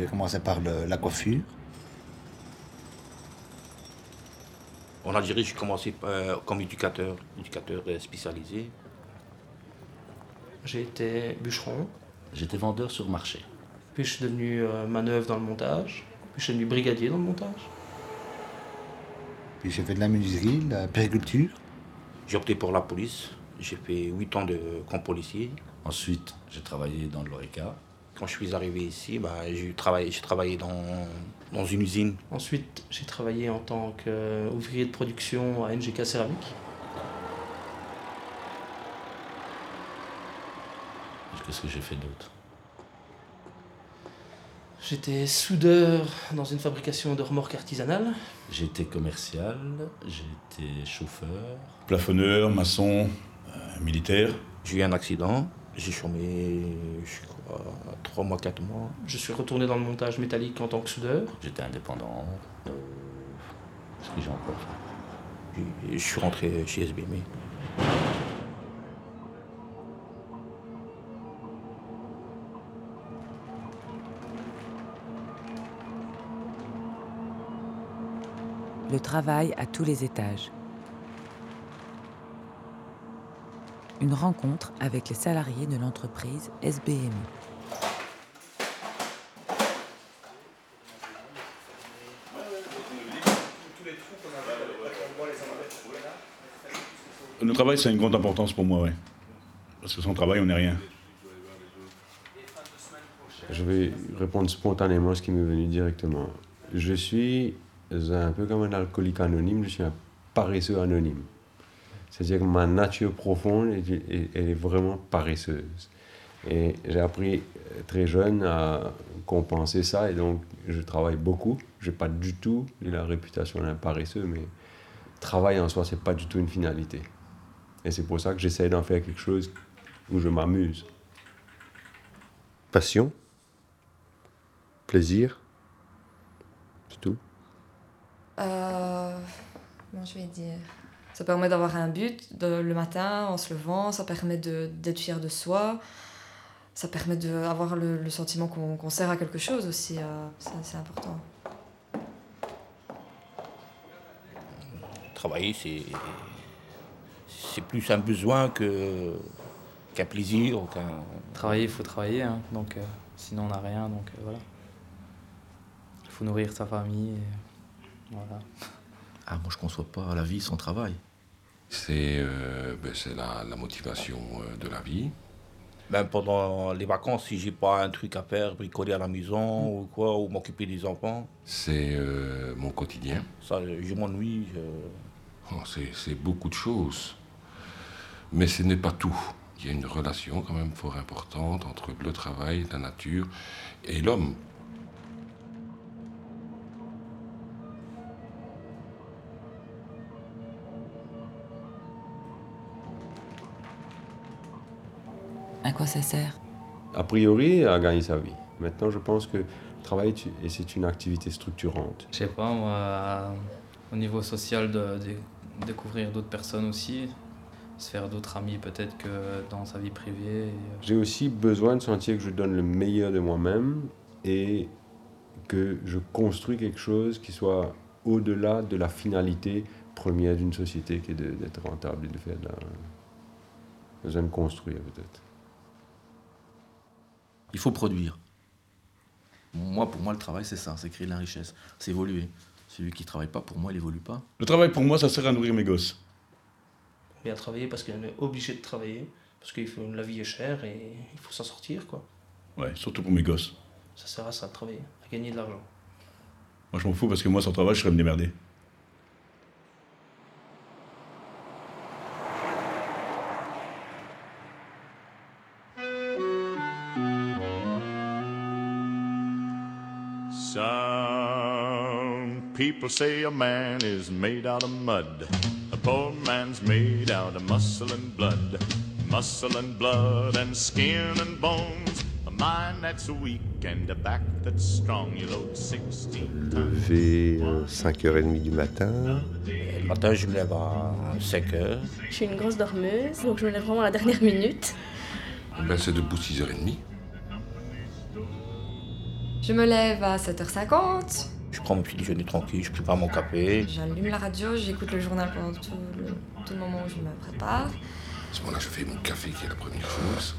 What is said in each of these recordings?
j'ai commencé par le- la coiffure. En Algérie, j'ai commencé euh, comme éducateur, éducateur spécialisé. J'ai été bûcheron, J'étais vendeur sur marché. puis je suis devenu euh, manœuvre dans le montage, puis je suis devenu brigadier dans le montage. Puis j'ai fait de la menuiserie, de la périculture. J'ai opté pour la police. J'ai fait 8 ans de comme policier. Ensuite, j'ai travaillé dans l'ORECA. Quand je suis arrivé ici, bah, j'ai travaillé, j'ai travaillé dans, dans une usine. Ensuite, j'ai travaillé en tant qu'ouvrier de production à NGK Céramique. Qu'est-ce que j'ai fait d'autre? J'étais soudeur dans une fabrication de remorques artisanales. Été commercial, été chauffeur. Plafonneur, maçon, euh, militaire. J'ai eu un accident. J'ai chômé, je crois, 3 mois, 4 mois. Je suis retourné dans le montage métallique en tant que soudeur. J'étais indépendant. Euh, Qu'est-ce que j'ai encore fait je suis rentré chez SBM. Le travail à tous les étages. Une rencontre avec les salariés de l'entreprise SBMI. Le travail, c'est une grande importance pour moi, oui. Parce que sans travail, on n'est rien. Je vais répondre spontanément à ce qui m'est venu directement. Je suis un peu comme un alcoolique anonyme, je suis un paresseux anonyme. C'est-à-dire que ma nature profonde elle est vraiment paresseuse. Et j'ai appris euh, très jeune à compenser ça et donc je travaille beaucoup. Je n'ai pas du tout la réputation d'un paresseux, mais travail en soi, c'est pas du tout une finalité. Et c'est pour ça que j'essaie d'en faire quelque chose où je m'amuse. Passion? Plaisir? C'est tout? Euh, comment je vais dire? Ça permet d'avoir un but de- le matin en se levant, ça permet de- d'être fier de soi, ça permet d'avoir le, le sentiment qu'on sert à quelque chose aussi, euh, ça, c'est important. Travailler, c'est, c'est plus un besoin que, qu'un plaisir. ou qu'un- Travailler, il faut travailler, hein, donc euh, sinon on n'a rien, donc euh, voilà. Il faut nourrir sa famille, et voilà. Ah, moi je conçois pas la vie sans travail. C'est euh, ben, c'est la, la motivation euh, de la vie. Même pendant les vacances, si j'ai pas un truc à faire, bricoler à la maison ou quoi, ou m'occuper des enfants, C'est euh, mon quotidien. ça, je m'ennuie. je- Oh, c'est c'est beaucoup de choses. Mais ce n'est pas tout. Il y a une relation quand même fort importante entre le travail, la nature et l'homme. À quoi ça sert? A priori, à gagner sa vie. Maintenant, je pense que le travail, c'est une activité structurante. Je sais pas, moi, au niveau social, de, de- découvrir d'autres personnes aussi, se faire d'autres amis peut-être que dans sa vie privée. et, euh, J'ai aussi besoin de sentir que je donne le meilleur de moi-même et que je construis quelque chose qui soit au-delà de la finalité première d'une société qui est d'être rentable et de faire de la... besoin de construire peut-être. Il faut produire. Moi, pour moi, le travail, c'est ça, c'est créer de la richesse, c'est évoluer. Celui qui travaille pas, pour moi, il évolue pas. Le travail, pour moi, ça sert à nourrir mes gosses. On vient travailler parce qu'on est obligé de travailler, parce que la vie est chère et il faut s'en sortir, quoi. Ouais, surtout pour mes gosses. Ça sert à ça de travailler, à gagner de l'argent. Moi, je m'en fous parce que moi, sans travail, je serais me démerder. People say a man is made out of mud. A poor man's made out of muscle and blood. Muscle and blood and skin and bones. A mind that's weak and a back that's strong. You load 16 Levé 5h30 du matin. Le matin, je me lève à 5 heures. Je suis une grosse dormeuse, donc je me lève vraiment à la dernière minute. Ben, c'est debout 6h30. Je me lève à 7h50. Je prends mon petit déjeuner tranquille, je prépare mon café. J'allume la radio, j'écoute le journal pendant tout le, tout le moment où je me prépare. À ce moment-là, je fais mon café qui est la première chose.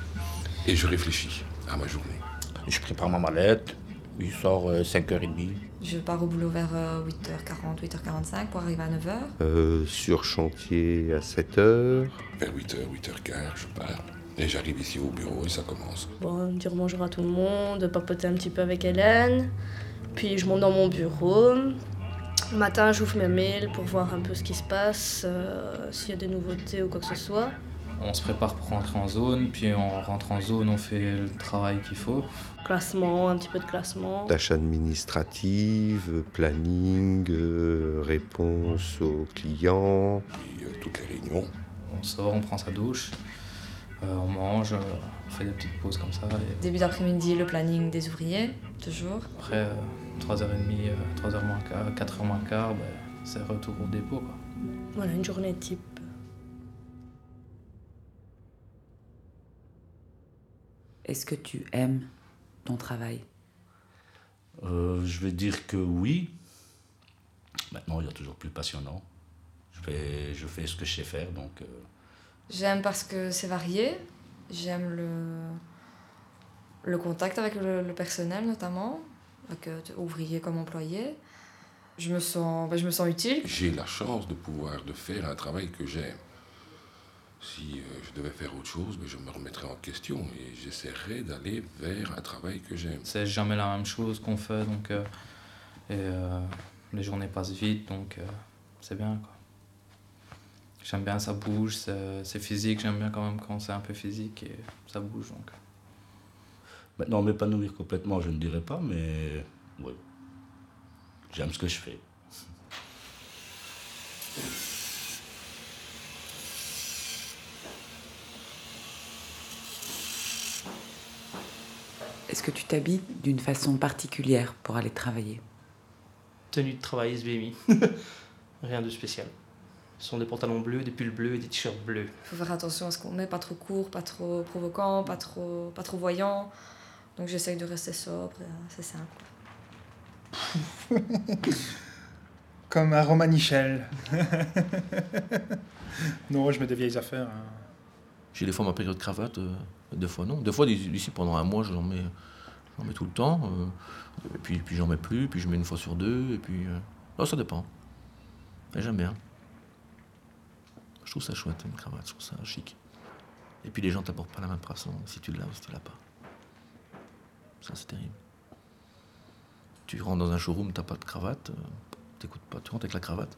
Et je réfléchis à ma journée. Je prépare ma mallette. Je sors euh, 5h30. Je pars au boulot vers euh, 8h40, 8h45 pour arriver à 9h. Euh, sur chantier à 7h. Vers 8h, 8h15, je pars. Et j'arrive ici au bureau et ça commence. Bon, dire bonjour à tout le monde, papoter un petit peu avec Hélène. Puis je monte dans mon bureau. Le matin, j'ouvre mes mails pour voir un peu ce qui se passe, euh, s'il y a des nouveautés ou quoi que ce soit. On se prépare pour rentrer en zone, puis on rentre en zone, on fait le travail qu'il faut. Classement, un petit peu de classement. Tâches administratives, planning, euh, réponse aux clients. Puis euh, toutes les réunions. On sort, on prend sa douche, on mange, euh, on fait des petites pauses comme ça. Et Début d'après-midi, le planning des ouvriers, toujours. après, euh, 3h30, euh, 3h moins quart, 4h moins quart, ben, c'est retour au dépôt. Quoi. Voilà, une journée type. Est-ce que tu aimes ton travail? Euh, je vais dire que oui. Maintenant, il y a toujours plus passionnant. Je fais, je fais ce que je sais faire, donc... euh, J'aime parce que c'est varié. J'aime le, le contact avec le, le personnel, notamment, avec euh, ouvriers comme employés. Je me sens, ben, je me sens utile. J'ai la chance de pouvoir de faire un travail que j'aime. Si euh, je devais faire autre chose, ben, je me remettrais en question et j'essaierais d'aller vers un travail que j'aime. C'est jamais la même chose qu'on fait, donc... euh, et euh, les journées passent vite, donc euh, c'est bien, quoi. J'aime bien, ça bouge, c'est physique, j'aime bien quand même quand c'est un peu physique et ça bouge, donc... Maintenant, m'épanouir complètement, je ne dirais pas, mais oui. J'aime ce que je fais. Est-ce que tu t'habilles d'une façon particulière pour aller travailler? Tenue de travail SBMI. Rien de spécial. Ce sont des pantalons bleus, des pulls bleus et des t-shirts bleus. Il faut faire attention à ce qu'on met, pas trop court, pas trop provocant, pas trop, pas trop voyant. Donc j'essaye de rester sobre, et, euh, c'est simple. Comme un Romanichel. non, je mets des vieilles affaires. hein. J'ai des fois ma période cravate, euh, des fois non. Des fois, d'ici pendant un mois, j'en mets, j'en mets tout le temps. euh, et puis, puis j'en mets plus, puis je mets une fois sur deux, et puis. euh, non, ça dépend. Mais j'aime bien. Je trouve ça chouette, une cravate, je trouve ça chic. Et puis les gens t'apportent pas la même façon, si tu l'as ou si tu l'as pas. Ça, c'est terrible. Tu rentres dans un showroom, t'as pas de cravate, euh, t'écoutes pas, tu rentres avec la cravate,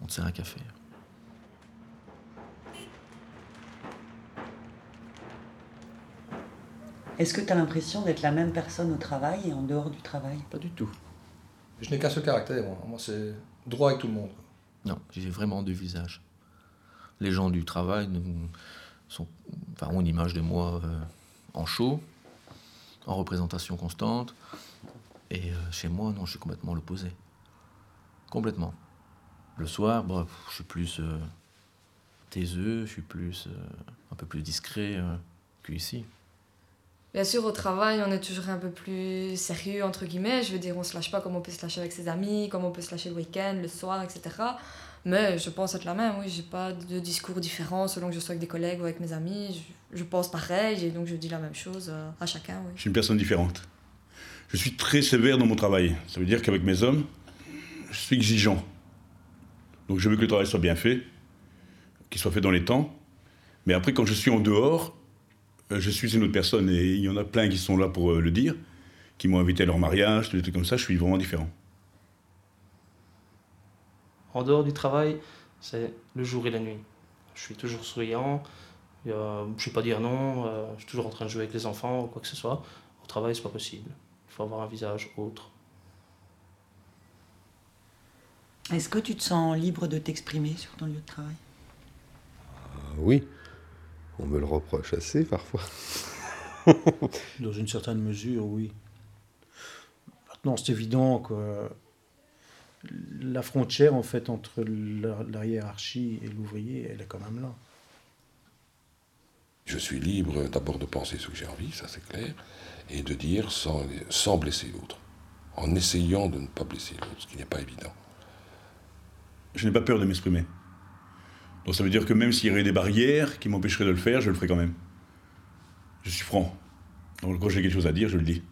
on te sert un café. Est-ce que tu as l'impression d'être la même personne au travail et en dehors du travail? Pas du tout. Je n'ai qu'un seul caractère, moi. Moi, c'est droit avec tout le monde. Non, j'ai vraiment deux visages. Les gens du travail sont, enfin, ont une image de moi euh, en show, en représentation constante. Et euh, chez moi, non, je suis complètement l'opposé. Complètement. Le soir, bon, pff, je suis plus euh, taiseux, je suis plus, euh, un peu plus discret qu'ici. Bien sûr, au travail, on est toujours un peu plus sérieux, entre guillemets. Je veux dire, on se lâche pas comme on peut se lâcher avec ses amis, comme on peut se lâcher le week-end, le soir, etc. Mais je pense être la même, oui. J'ai pas de discours différent selon que je sois avec des collègues ou avec mes amis. Je, je pense pareil et donc je dis la même chose euh, à chacun, oui. Je suis une personne différente. Je suis très sévère dans mon travail. Ça veut dire qu'avec mes hommes, je suis exigeant. Donc je veux que le travail soit bien fait, qu'il soit fait dans les temps. Mais après, quand je suis en dehors, euh, je suis une autre personne. Et il y en a plein qui sont là pour euh, le dire, qui m'ont invité à leur mariage, des trucs comme ça. Je suis vraiment différent. En dehors du travail, c'est le jour et la nuit. Je suis toujours souriant, je ne sais pas dire non, euh, je suis toujours en train de jouer avec les enfants ou quoi que ce soit. Au travail, c'est pas possible. Il faut avoir un visage autre. Est-ce que tu te sens libre de t'exprimer sur ton lieu de travail? Ah oui, on me le reproche assez parfois. Dans une certaine mesure, oui. Maintenant, c'est évident que la frontière, en fait, entre la, la hiérarchie et l'ouvrier, elle est quand même là. Je suis libre d'abord de penser ce que j'ai envie, ça c'est clair, et de dire sans, sans blesser l'autre, en essayant de ne pas blesser l'autre, ce qui n'est pas évident. Je n'ai pas peur de m'exprimer. Donc ça veut dire que même s'il y aurait des barrières qui m'empêcheraient de le faire, je le ferai quand même. Je suis franc. Donc quand j'ai quelque chose à dire, je le dis.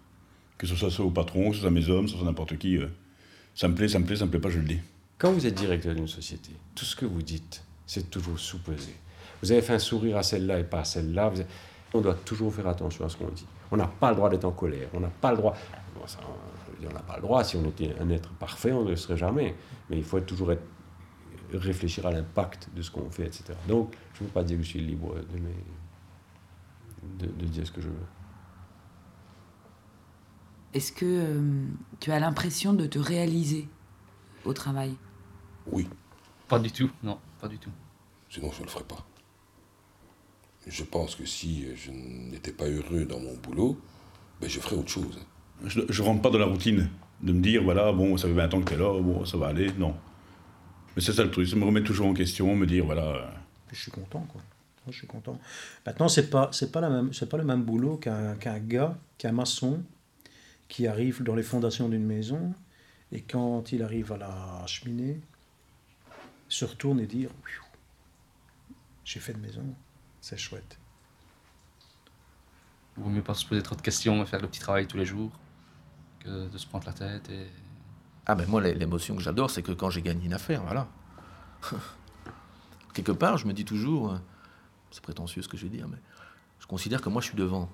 Que ce soit au patron, que ce soit à mes hommes, que ce soit n'importe qui. euh, ça me plaît, ça me plaît, ça me plaît pas, je le dis. Quand vous êtes directeur d'une société, tout ce que vous dites, c'est toujours sous-pesé. Vous avez fait un sourire à celle-là et pas à celle-là. On doit toujours faire attention à ce qu'on dit. On n'a pas le droit d'être en colère. On n'a pas le droit. On n'a pas le droit. Si on était un être parfait, on ne le serait jamais. Mais il faut toujours réfléchir à l'impact de ce qu'on fait, etc. Donc, je ne veux pas dire que je suis libre de dire ce que je veux. Est-ce que euh, tu as l'impression de te réaliser au travail? Oui. Pas du tout, non, pas du tout. Sinon, je ne le ferais pas. Je pense que si je n'étais pas heureux dans mon boulot, ben, je ferais autre chose. Je ne rentre pas dans la routine de me dire, voilà, bon, ça fait 20 ans que tu es là, bon, ça va aller. Non. Mais c'est ça le truc, c'est me remettre toujours en question, me dire, voilà. je suis content, quoi. Moi, je suis content. Maintenant, c'est pas, c'est pas la même, c'est pas le même boulot qu'un, qu'un gars, qu'un maçon, qui arrive dans les fondations d'une maison et quand il arrive à la cheminée, se retourne et dire, j'ai fait de maison, c'est chouette. Il vaut mieux pas se poser trop de questions et faire le petit travail tous les jours que de se prendre la tête et. Ah ben moi, l'é- l'émotion que j'adore, c'est que quand j'ai gagné une affaire, voilà. Quelque part, je me dis toujours, c'est prétentieux ce que je vais dire, mais je considère que moi, je suis devant.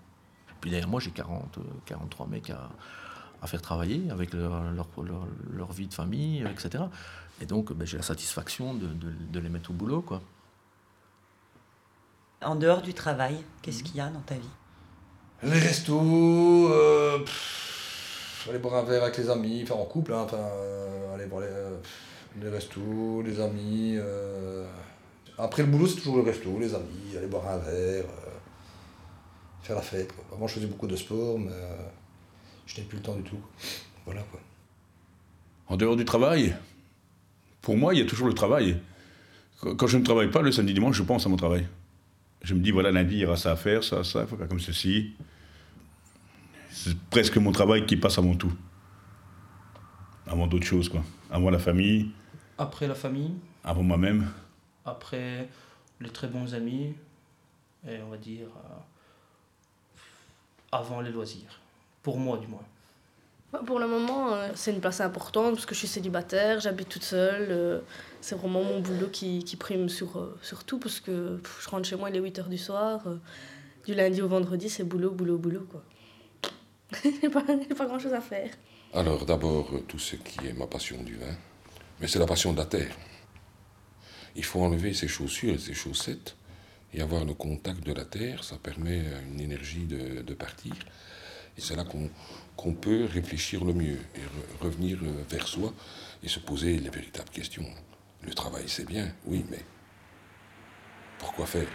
Puis derrière moi, j'ai 40, euh, 43 mecs à, à faire travailler avec leur, leur, leur- leur vie de famille, euh, etc. Et donc, ben, j'ai la satisfaction de, de- de les mettre au boulot, quoi. En dehors du travail, qu'est-ce qu'il y a dans ta vie? Les restos, euh, pff, aller boire un verre avec les amis, enfin en couple, hein, enfin, euh, aller boire les, euh, les restos, les amis. euh. Après le boulot, c'est toujours le resto, les amis, aller boire un verre, euh, faire la fête. Quoi. Avant, je faisais beaucoup de sport, mais euh, je n'ai plus le temps du tout. Voilà quoi. En dehors du travail, pour moi, il y a toujours le travail. Quand quand je ne travaille pas, le samedi dimanche, je pense à mon travail. Je me dis, voilà, lundi, il y aura ça à faire, ça, ça, il faut faire comme ceci. C'est presque mon travail qui passe avant tout. Avant d'autres choses, quoi. Avant la famille, Après la famille, avant moi-même. après les très bons amis, et on va dire euh, avant les loisirs. Pour moi, du moins. Bah, Pour le moment, euh, c'est une place importante parce que je suis célibataire, j'habite toute seule. euh, c'est vraiment mon boulot qui, qui prime sur, euh, sur tout parce que je rentre chez moi, il est 8h du soir. du lundi au vendredi, c'est boulot, boulot, boulot. quoi. J'ai pas, j'ai pas grand chose à faire. Alors d'abord, tout ce qui est ma passion du vin, mais c'est la passion de la terre. Il faut enlever ses chaussures et ses chaussettes et avoir le contact de la terre, ça permet à une énergie de, partir. Et c'est là qu'on peut réfléchir le mieux et re- revenir euh, vers soi et se poser les véritables questions. Le travail, c'est bien, oui, mais pourquoi faire?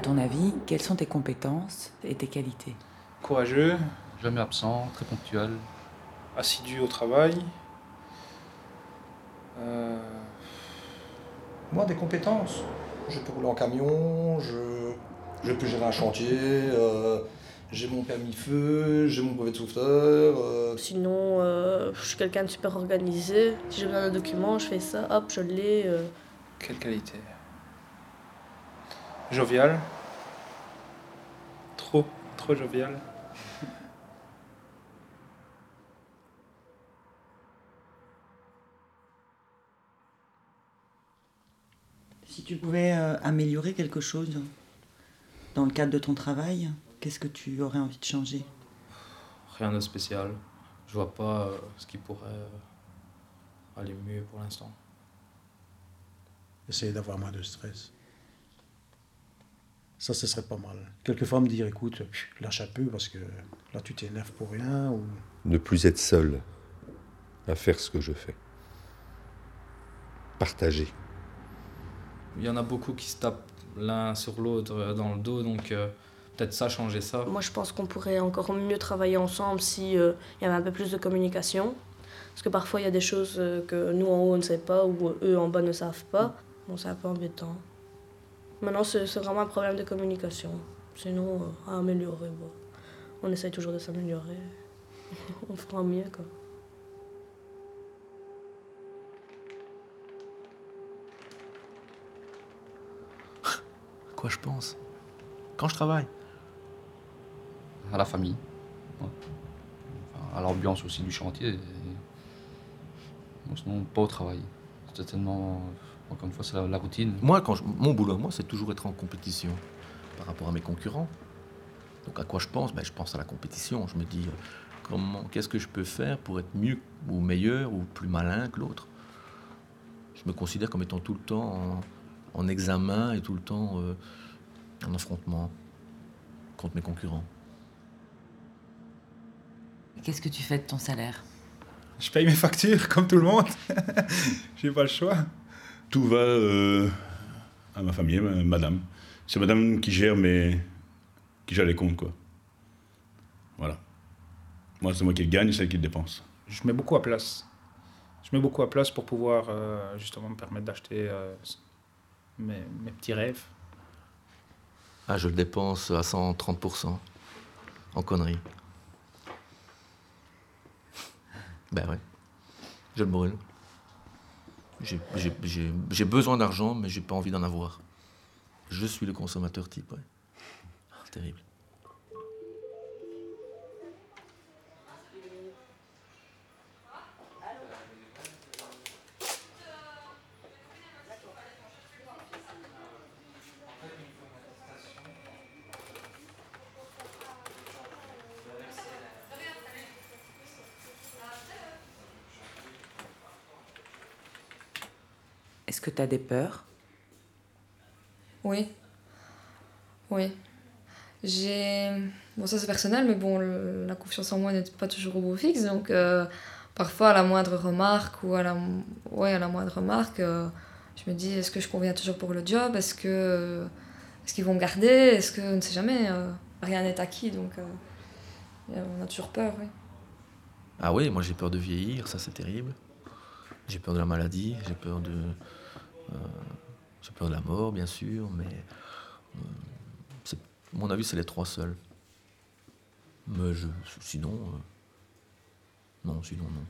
Ton avis, quelles sont tes compétences et tes qualités? Courageux, Jamais absent, très ponctuel. assidu au travail. Euh, Moi, des compétences. Je peux rouler en camion, je, je peux gérer un chantier, euh, j'ai mon permis feu, j'ai mon brevet de sauveteur. euh, Sinon, euh, je suis quelqu'un de super organisé. Si j'ai besoin d'un document, je fais ça, hop, je l'ai. euh. Quelle qualité? Jovial. Trop, trop jovial. Si tu pouvais euh, améliorer quelque chose dans le cadre de ton travail, qu'est-ce que tu aurais envie de changer? Rien de spécial. Je vois pas euh, ce qui pourrait euh, aller mieux pour l'instant. Essayer d'avoir moins de stress. Ça, ce serait pas mal. Quelquefois me dire, écoute, lâche un peu parce que là, tu t'énerves pour rien. Ou... Ne plus être seul à faire ce que je fais. Partager. il y en a beaucoup qui se tapent l'un sur l'autre euh, dans le dos, donc euh, peut-être ça, changer ça. Moi, je pense qu'on pourrait encore mieux travailler ensemble si euh, il y avait un peu plus de communication. Parce que parfois, il y a des choses euh, que nous en haut, on ne sait pas ou eux en bas ne savent pas. Bon, c'est un peu embêtant. Maintenant, c'est vraiment un problème de communication. Sinon, euh, à améliorer, bon. on essaye toujours de s'améliorer. on fera mieux, quoi. À quoi je pense? Quand je travaille? À la famille. ouais. Enfin, à l'ambiance aussi du chantier. et- Bon, sinon, pas au travail. C'est tellement. Encore une fois, c'est la, la routine. Moi, quand je- mon boulot, moi, c'est toujours être en compétition par rapport à mes concurrents. Donc à quoi je pense? Ben, Je pense à la compétition. Je me dis, euh, comment, qu'est-ce que je peux faire pour être mieux ou meilleur ou plus malin que l'autre? Je me considère comme étant tout le temps en, en examen et tout le temps euh, en affrontement contre mes concurrents. Qu'est-ce que tu fais de ton salaire? Je paye mes factures comme tout le monde. J'ai pas le choix. Tout va euh, à ma famille, ma- madame. C'est madame qui gère mes... qui gère les comptes, quoi. Voilà. Moi, c'est moi qui le gagne, c'est elle qui le dépense. Je mets beaucoup à place. Je mets beaucoup à place pour pouvoir euh, justement me permettre d'acheter euh, mes, mes petits rêves. Ah, je le dépense à 130% en conneries. Ben ouais, je le brûle. J'ai- besoin d'argent, mais j'ai pas envie d'en avoir. Je suis le consommateur type. Ah, terrible. Est-ce que tu as des peurs? Oui. Oui. J'ai. Bon, ça c'est personnel, mais bon, le- la confiance en moi n'est pas toujours au beau fixe. Donc, euh, parfois, à la moindre remarque ou à la, ouais, à la moindre remarque, euh, je me dis est-ce que je conviens toujours pour le job? Est-ce que est-ce qu'ils vont me garder? Est-ce que. On ne sait jamais. euh, rien n'est acquis, donc euh, on a toujours peur, oui. Ah oui, moi j'ai peur de vieillir, ça c'est terrible. J'ai peur de la maladie, j'ai peur de. Euh, j'ai peur de la mort, bien sûr, mais. euh, à mon avis, c'est les trois seuls. Mais je, sinon. euh, non, sinon, non.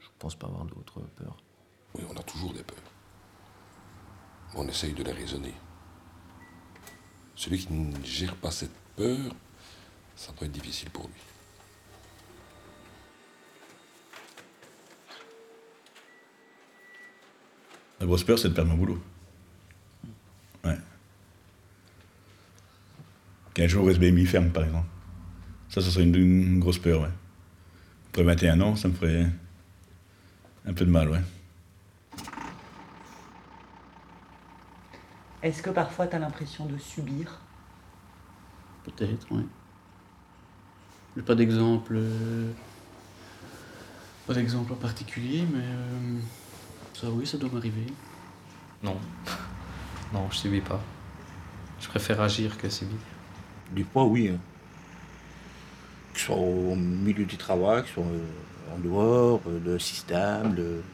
Je pense pas avoir d'autres peurs. Oui, on a toujours des peurs. On essaye de les raisonner. Celui qui ne gère pas cette peur, ça peut être difficile pour lui. La grosse peur, c'est de perdre mon boulot. Ouais. Qu'un jour SBMI ferme, par exemple. Ça, ça serait une, une grosse peur, ouais. Après 21 ans, ça me ferait un peu de mal, ouais. Est-ce que parfois tu as l'impression de subir? Peut-être, oui. J'ai pas d'exemple. euh, Pas d'exemple en particulier, mais. euh, Ça, oui, ça doit m'arriver. Non. Non, je subis pas. Je préfère agir que subir. Des fois, oui. hein. Que ce soit au milieu du travail, que ce soit euh, en dehors, euh, le système, le...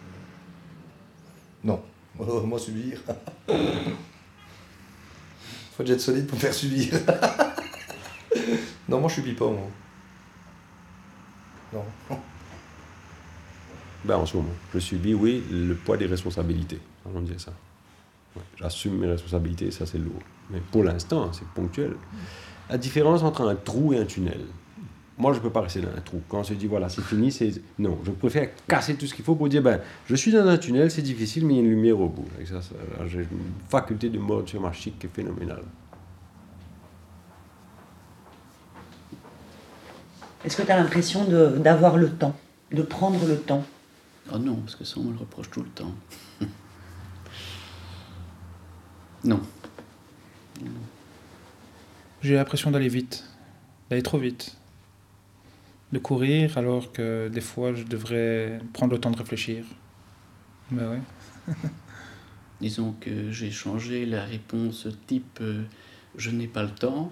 Non. Oh, moi, subir. Faut déjà être solide pour me faire subir. non, moi, je subis pas, moi. Non. Ben, en ce moment, je subis, oui, le poids des responsabilités. On dire ça. J'assume mes responsabilités, ça c'est lourd. Mais pour l'instant, c'est ponctuel. La différence entre un trou et un tunnel. Moi, je ne peux pas rester dans un trou. Quand on se dit, voilà, c'est fini, c'est. Non, je préfère casser tout ce qu'il faut pour dire, ben, je suis dans un tunnel, c'est difficile, mais il y a une lumière au bout. J'ai une faculté de mode sur chic qui est phénoménale. Est-ce que tu as l'impression d'avoir le temps, de prendre le temps Ah non, parce que ça, on me le reproche tout le temps. non. J'ai l'impression d'aller vite, d'aller trop vite. De courir alors que des fois je devrais prendre le temps de réfléchir. Ouais. Disons que j'ai changé la réponse type euh, je n'ai pas le temps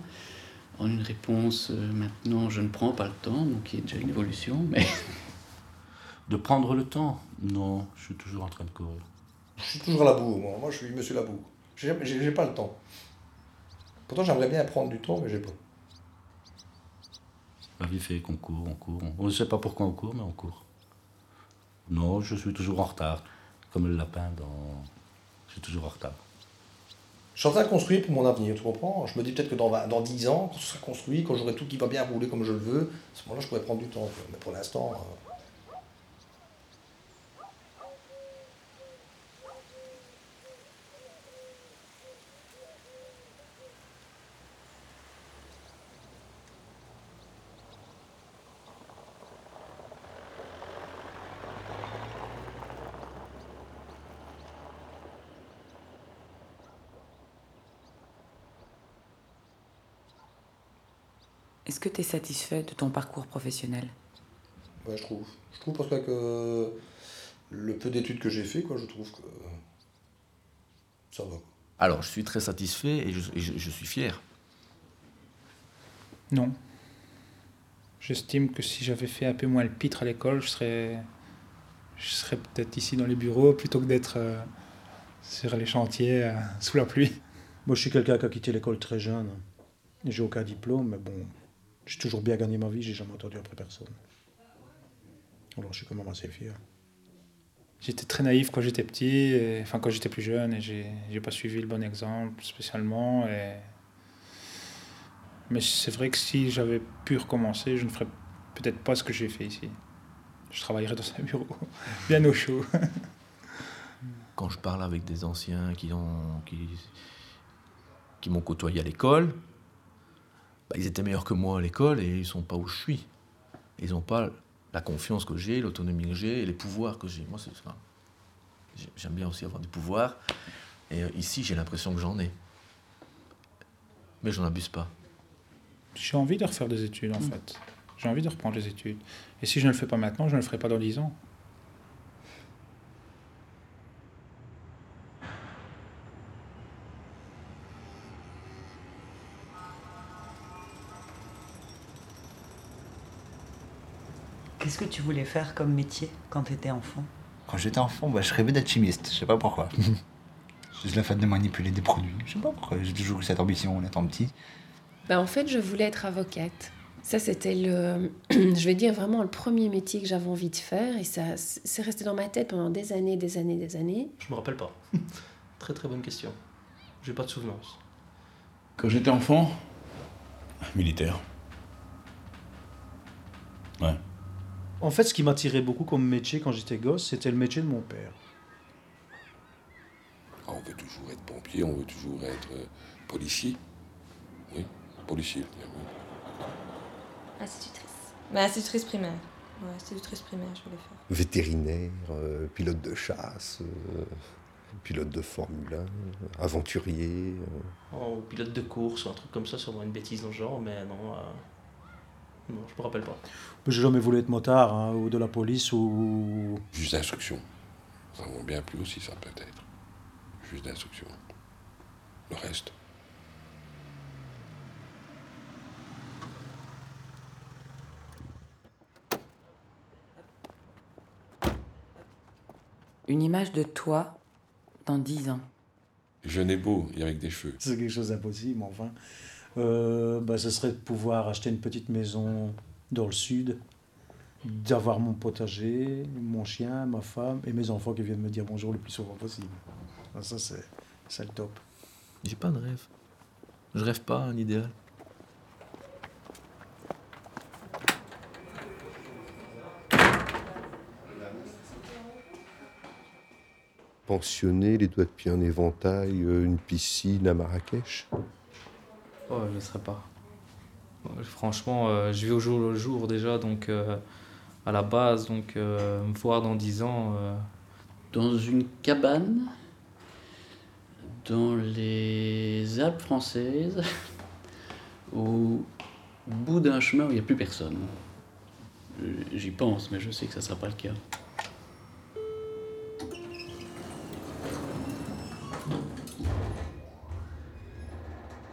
en une réponse euh, maintenant je ne prends pas le temps, donc qui est déjà une évolution, mais. De prendre le temps Non, je suis toujours en train de courir. Je suis toujours à la boue, moi. Moi, je suis monsieur la boue. J'ai j'ai- j'ai pas le temps. Pourtant, j'aimerais bien prendre du temps, mais j'ai pas. La vie fait qu'on court, on court. On ne sait pas pourquoi on court, mais on court. Non, je suis toujours en retard. Comme le lapin dans. Je suis toujours en retard. Je suis en train de construire pour mon avenir, tu comprends? Je me dis peut-être que dans, 20 dans 10 ans, quand ce sera construit, quand j'aurai tout qui va bien rouler comme je le veux, à ce moment-là, je pourrais prendre du temps. Mais pour l'instant. euh, Est-ce que tu es satisfait de ton parcours professionnel? Ouais, je trouve. Je trouve parce que euh, le peu d'études que j'ai fait, quoi, je trouve que ça va. Alors, je suis très satisfait et je, et je- je suis fier. Non. J'estime que si j'avais fait un peu moins le pitre à l'école, je serais, je serais peut-être ici dans les bureaux plutôt que d'être euh, sur les chantiers euh, sous la pluie. Moi, je suis quelqu'un qui a quitté l'école très jeune. J'ai aucun diplôme, mais bon, j'ai toujours bien gagné ma vie, j'ai jamais entendu après personne. Alors, je suis quand même assez fier. J'étais très naïf quand j'étais petit, et- enfin quand j'étais plus jeune, et j'ai j'ai pas suivi le bon exemple spécialement. Et... Mais c'est vrai que si j'avais pu recommencer, je ne ferais peut-être pas ce que j'ai fait ici. Je travaillerais dans un bureau, bien au chaud. Quand je parle avec des anciens qui ont qui, qui m'ont côtoyé à l'école, bah, ils étaient meilleurs que moi à l'école et ils sont pas où je suis. Ils n'ont pas la confiance que j'ai, l'autonomie que j'ai et les pouvoirs que j'ai. Moi, c'est ça. J'ai- J'aime bien aussi avoir du pouvoir. Et euh, ici, j'ai l'impression que j'en ai. Mais j'en abuse pas. J'ai envie de refaire des études en fait. J'ai envie de reprendre les études. Et si je ne le fais pas maintenant, je ne le ferai pas dans 10 ans. Que tu voulais faire comme métier quand tu étais enfant Quand j'étais enfant, bah, je rêvais d'être chimiste. Je sais pas pourquoi. Juste le fait de manipuler des produits. Je sais pas pourquoi. J'ai toujours eu cette ambition en étant petit. Ben, en fait, je voulais être avocate. Ça, c'était le, je vais dire vraiment le premier métier que j'avais envie de faire. Et ça, c'est resté dans ma tête pendant des années, des années, des années. Je me rappelle pas. très très bonne question. J'ai pas de souvenance. Quand j'étais enfant, militaire. Ouais. En fait, ce qui m'attirait beaucoup comme métier quand j'étais gosse, c'était le métier de mon père. Ah, on veut toujours être pompier, on veut toujours être euh, policier. Oui, policier. oui. Institutrice. Mais institutrice primaire. Ouais, institutrice primaire, je voulais faire. Vétérinaire, euh, pilote de chasse, euh, pilote de Formule 1, aventurier. euh. Oh, pilote de course ou un truc comme ça, sûrement une bêtise dans le genre, mais non. Non, je me rappelle pas. J'ai jamais voulu être motard, hein, ou de la police, ou... Juste d'instruction. Ça vaut bien plus aussi, ça peut-être. Juste d'instruction. Le reste. Une image de toi dans 10 ans. Jeune et beau, et avec des cheveux. C'est quelque chose d'impossible, enfin. Euh, bah, ce serait de pouvoir acheter une petite maison dans le sud, d'avoir mon potager, mon chien, ma femme et mes enfants qui viennent me dire bonjour le plus souvent possible. Ah, Ça, c'est c'est le top. J'ai pas de rêve. Je rêve pas un idéal. Pensionné, les doigts de pied en éventail, euh, une piscine à Marrakech. Oh, je ne serais pas. Franchement, euh, je vis au jour le jour déjà, donc euh, à la base, donc euh, me voir dans 10 ans. euh, Dans une cabane, dans les Alpes françaises, au bout d'un chemin où il n'y a plus personne. J'y pense, mais je sais que ça ne sera pas le cas.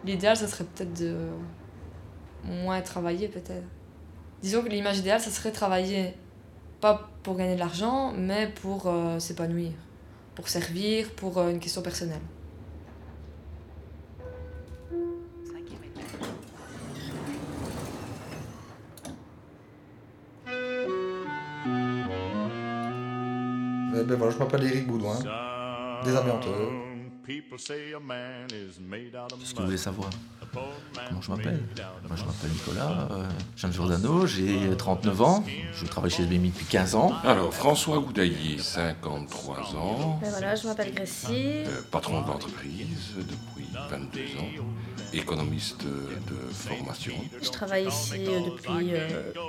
L'idéal, ça serait peut-être de moins travailler, peut-être. Disons que l'image idéale, ça serait travailler pas pour gagner de l'argent, mais pour euh, s'épanouir, pour servir, pour euh, une question personnelle. Eh ben voilà, je m'appelle Eric Boudouin, des amianteux. Qu'est-ce que vous voulez savoir Comment je m'appelle Moi, Je m'appelle Nicolas, euh, de Giordano, j'ai 39 ans, je travaille chez SBMI depuis 15 ans. Alors, François Goudaillé, 53 ans, Ben voilà, je m'appelle Grécy. euh, patron d'entreprise depuis 22 ans, économiste de formation. Je travaille ici euh, depuis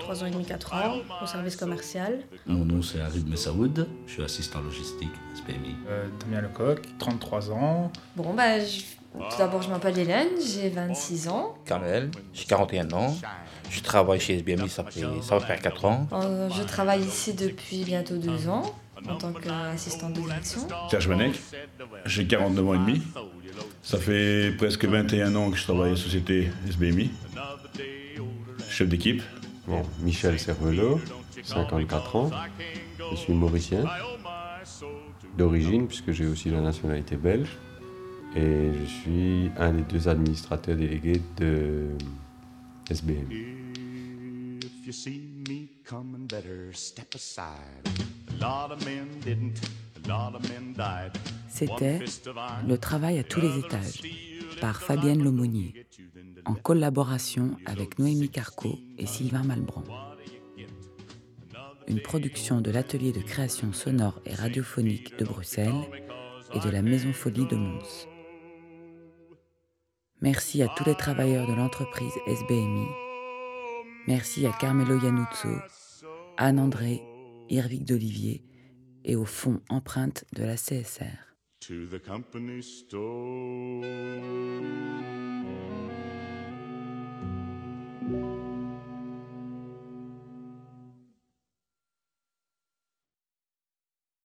3 ans et demi, 4 ans, au service commercial. Mon nom c'est Harid Messaoud, je suis assistant logistique SPMI. Euh, Damien Lecoq, 33 ans. Bon, bah, je- tout d'abord, je m'appelle Hélène, j'ai 26 ans. Kamel, j'ai 41 ans. Je travaille chez SBMI, ça, fait, ça va faire 4 ans. Euh, je travaille ici depuis bientôt deux ans en tant qu'assistante de direction. Serge Vanek, j'ai 49 ans et demi. Ça fait presque 21 ans que je travaille à la société SBMI. Chef d'équipe. Bon, Michel Cervelot, 54 ans. Je suis mauricien. D'origine, puisque j'ai aussi la nationalité belge. Et je suis un des deux administrateurs délégués de SBMI. If you see me coming, better step aside. A lot of men didn't, a lot of men died. C'était Le travail à tous les étages par Fabienne Lomonier, en collaboration avec Noémie Carco et Sylvain Malbran. Une production de l'atelier de création sonore et radiophonique de Bruxelles et de la Maison Folie de Mons. Merci à tous les travailleurs de l'entreprise SBMI. Merci à Carmelo Iannuzzo, Anne André, Irvic d'Olivier et au fonds empreinte de la CSR.